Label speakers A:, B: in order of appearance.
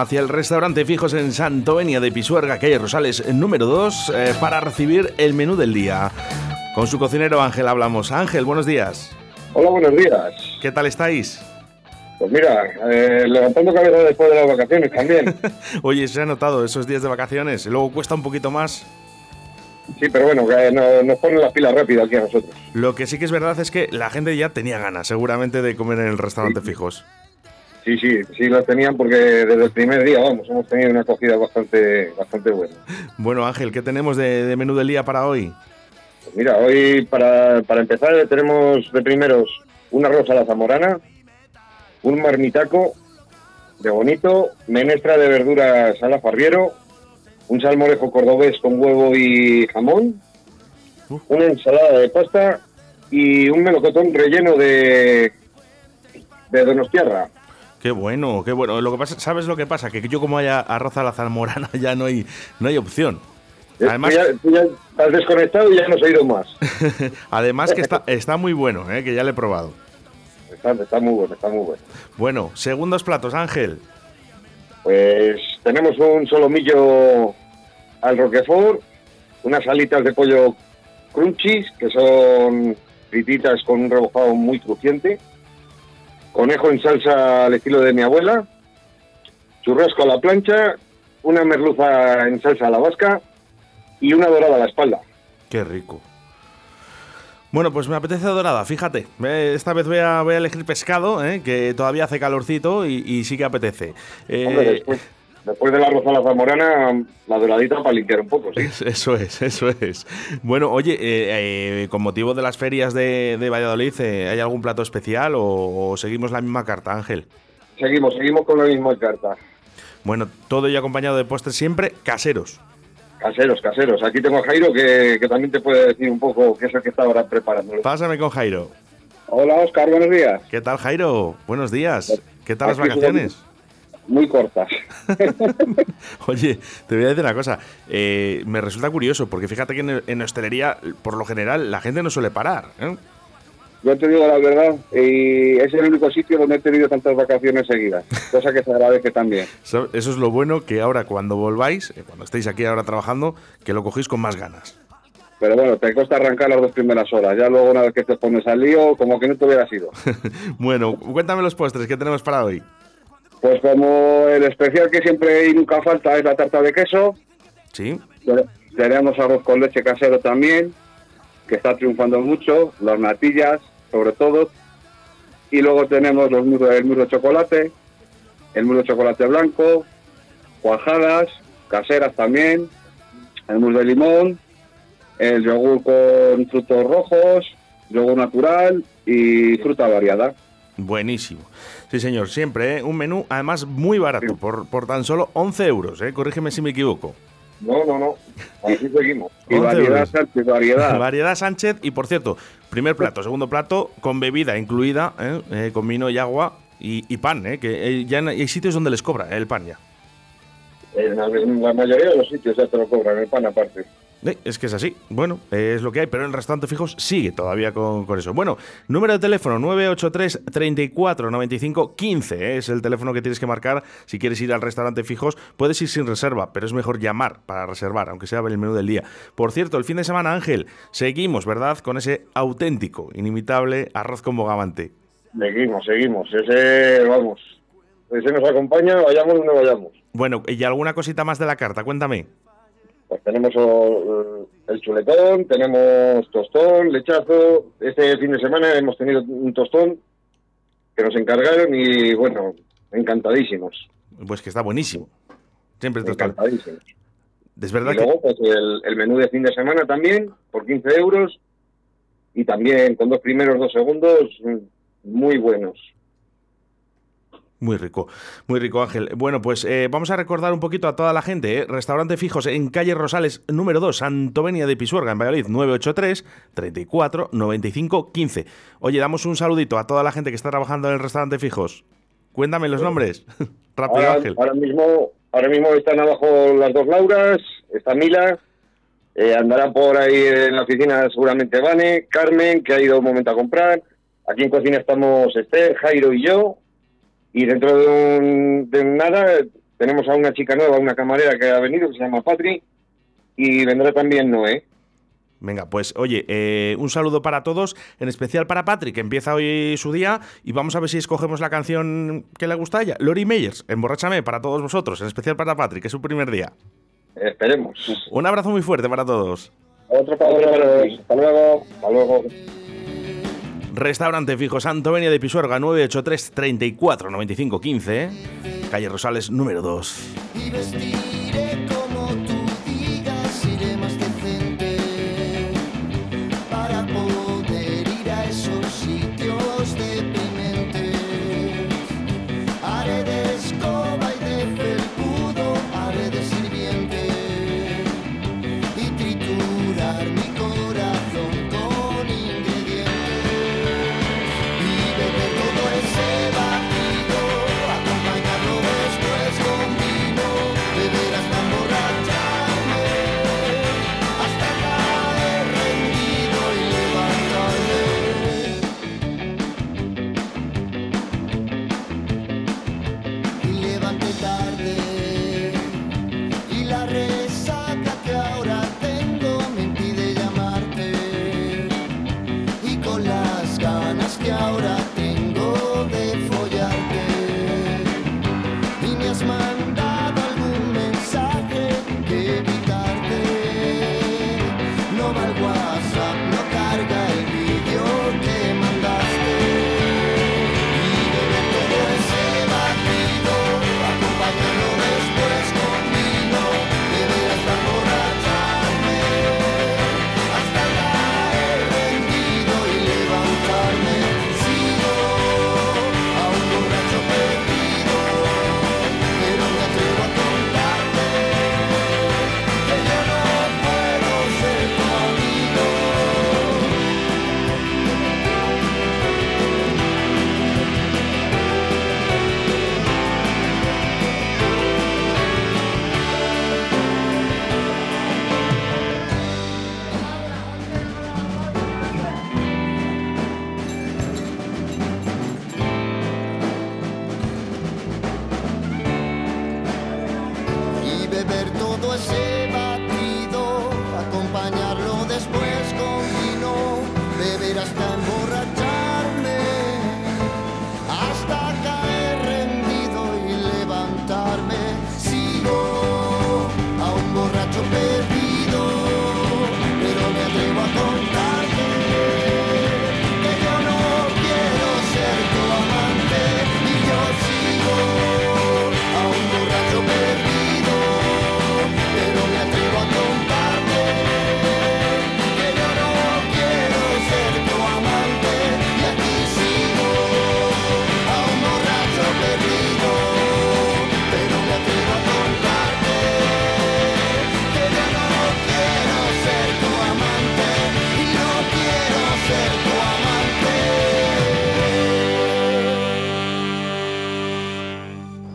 A: hacia el restaurante Fijos en Santovenia de Pisuerga, calle Rosales número 2, eh, para recibir el menú del día. Con su cocinero Ángel hablamos. Ángel, buenos días.
B: Hola, buenos días.
A: ¿Qué tal estáis?
B: Pues mira, eh, levantando cabeza después de las vacaciones también.
A: Oye, se ha notado esos días de vacaciones. Luego cuesta un poquito más.
B: Sí, pero bueno, que nos ponen las pilas rápido aquí a nosotros.
A: Lo que sí que es verdad es que la gente ya tenía ganas, seguramente, de comer en el restaurante
B: Sí.
A: Fijos.
B: Sí, sí, sí las tenían porque desde el primer día, vamos, hemos tenido una acogida bastante, bastante buena.
A: Bueno, Ángel, ¿qué tenemos de, de menú del día para hoy?
B: Pues mira, hoy para, para empezar tenemos de primeros un arroz a la zamorana, un marmitaco de bonito, menestra de verduras a la farriero, un salmorejo cordobés con huevo y jamón, una ensalada de pasta y un melocotón relleno de, de donostiarra.
A: Qué bueno, qué bueno. Lo que pasa, ¿sabes lo que pasa? Que yo como haya arroz a la zamorana ya no hay, no hay opción.
B: Eh,
A: Además,
B: tú ya, tú ya has desconectado y ya no has oído más.
A: además que está, está muy bueno, ¿eh? que ya le he probado.
B: Está, está muy bueno, está muy bueno.
A: Bueno, segundos platos, Ángel.
B: Pues tenemos un solomillo al roquefort, unas alitas de pollo crunchies, que son frititas con un rebozado muy crujiente, conejo en salsa al estilo de mi abuela, churrasco a la plancha, una merluza en salsa a la vasca y una dorada a la espalda.
A: Qué rico. Bueno, pues me apetece dorada, fíjate. Eh, Esta vez voy a, voy a elegir pescado, ¿eh? que todavía hace calorcito y, y sí que apetece. Eh,
B: Hombre, después, después de la roza a la zamorana, la doradita para limpiar un poco, sí.
A: es- Eso es, eso es. Bueno, oye, eh, eh, con motivo de las ferias de, de Valladolid, eh, ¿hay algún plato especial o, o seguimos la misma carta, Ángel?
B: Seguimos, seguimos con la misma carta.
A: Bueno, todo y acompañado de postres siempre caseros.
B: Caseros, caseros. Aquí tengo a Jairo que, que también te puede decir un poco qué es el que está ahora preparando.
A: Pásame con Jairo.
B: Hola, Oscar, buenos días.
A: ¿Qué tal, Jairo? Buenos días. ¿Qué tal las vacaciones?
B: Muy cortas.
A: Oye, te voy a decir una cosa. eh, me resulta curioso, porque fíjate que en, en hostelería, por lo general, la gente no suele parar. ¿eh?
B: Yo te digo la verdad, y es el único sitio donde he tenido tantas vacaciones seguidas, cosa que se agradece también.
A: Eso es lo bueno que ahora cuando volváis, eh, cuando estéis aquí ahora trabajando, que lo cogéis con más ganas.
B: Pero bueno, te cuesta arrancar las dos primeras horas. Ya luego, una vez que te pones al lío, como que no te hubieras ido.
A: bueno, cuéntame los postres que tenemos para hoy.
B: Pues como el especial que siempre y nunca falta es la tarta de queso,
A: ¿Sí?
B: tenemos arroz con leche casero también, que está triunfando mucho, las natillas, sobre todo, y luego tenemos los muros, el muro de chocolate, el muro de chocolate blanco, cuajadas, caseras también, el mousse de limón, el yogur con frutos rojos, yogur natural y fruta variada.
A: Buenísimo. Sí, señor, siempre, ¿eh? un menú además muy barato,
B: Sí.
A: por, por tan solo 11 euros, ¿eh? corrígeme si me equivoco.
B: No, no, no, así seguimos. Y
A: 11
B: variedad,
A: euros.
B: Sánchez, variedad.
A: Variedad Sánchez y por cierto, primer plato, segundo plato con bebida incluida, ¿eh? Eh, con vino y agua y, y pan, ¿eh? que eh, ya hay sitios donde les cobra el pan ya.
B: En la, en la mayoría de los sitios ya te lo cobran, el pan aparte.
A: Eh, es que es así, bueno, eh, es lo que hay, pero en el restaurante fijos sigue todavía con, con eso. Bueno, número de teléfono 983 34 95 15 ¿eh? es el teléfono que tienes que marcar si quieres ir al restaurante fijos. Puedes ir sin reserva, pero es mejor llamar para reservar, aunque sea el menú del día. Por cierto, el fin de semana, Ángel, seguimos, ¿verdad? Con ese auténtico, inimitable arroz con bogavante.
B: Seguimos, seguimos. Ese, vamos, ese nos acompaña, vayamos donde vayamos.
A: Bueno, ¿y alguna cosita más de la carta? Cuéntame.
B: Pues tenemos oh, el chuletón, tenemos tostón, lechazo. Este fin de semana hemos tenido un tostón que nos encargaron y, bueno, encantadísimos.
A: Pues que está buenísimo. Siempre está-
B: Encantadísimos.
A: Es verdad
B: Y
A: que...
B: luego, pues el, el menú de fin de semana también, por 15 euros. Y también con dos primeros, dos segundos, mm, muy buenos.
A: Muy rico, muy rico Ángel. Bueno, pues eh, vamos a recordar un poquito a toda la gente. ¿eh? Restaurante Fijos en calle Rosales número 2, Santovenia de Pisuerga, en Valladolid, 983 34 95 15. Oye, damos un saludito a toda la gente que está trabajando en el restaurante Fijos. Cuéntame los nombres. Rápido,
B: Ahora,
A: Ángel.
B: ahora mismo, ahora mismo están abajo las dos Lauras, está Mila, eh, andará por ahí en la oficina seguramente Vane, Carmen, que ha ido un momento a comprar. Aquí en cocina estamos Esther, Jairo y yo. Y dentro de, un, de nada tenemos a una chica nueva, una camarera que ha venido, que se llama Patri, y vendrá también Noé.
C: Venga, pues oye, eh, un saludo para todos, en especial para Patrick, que empieza hoy su día y vamos a ver si escogemos la canción que le gusta a ella. Lori Meyers, Emborráchame, para todos vosotros, en especial para Patrick, que es su primer día.
B: Esperemos.
C: Un abrazo muy fuerte para todos.
D: Otro para todos. Hasta luego. Hasta luego.
C: Restaurante Fijo Santo Venia de Pisuerga 983 34 95 15, calle Rosales número 2.
E: Tarde just a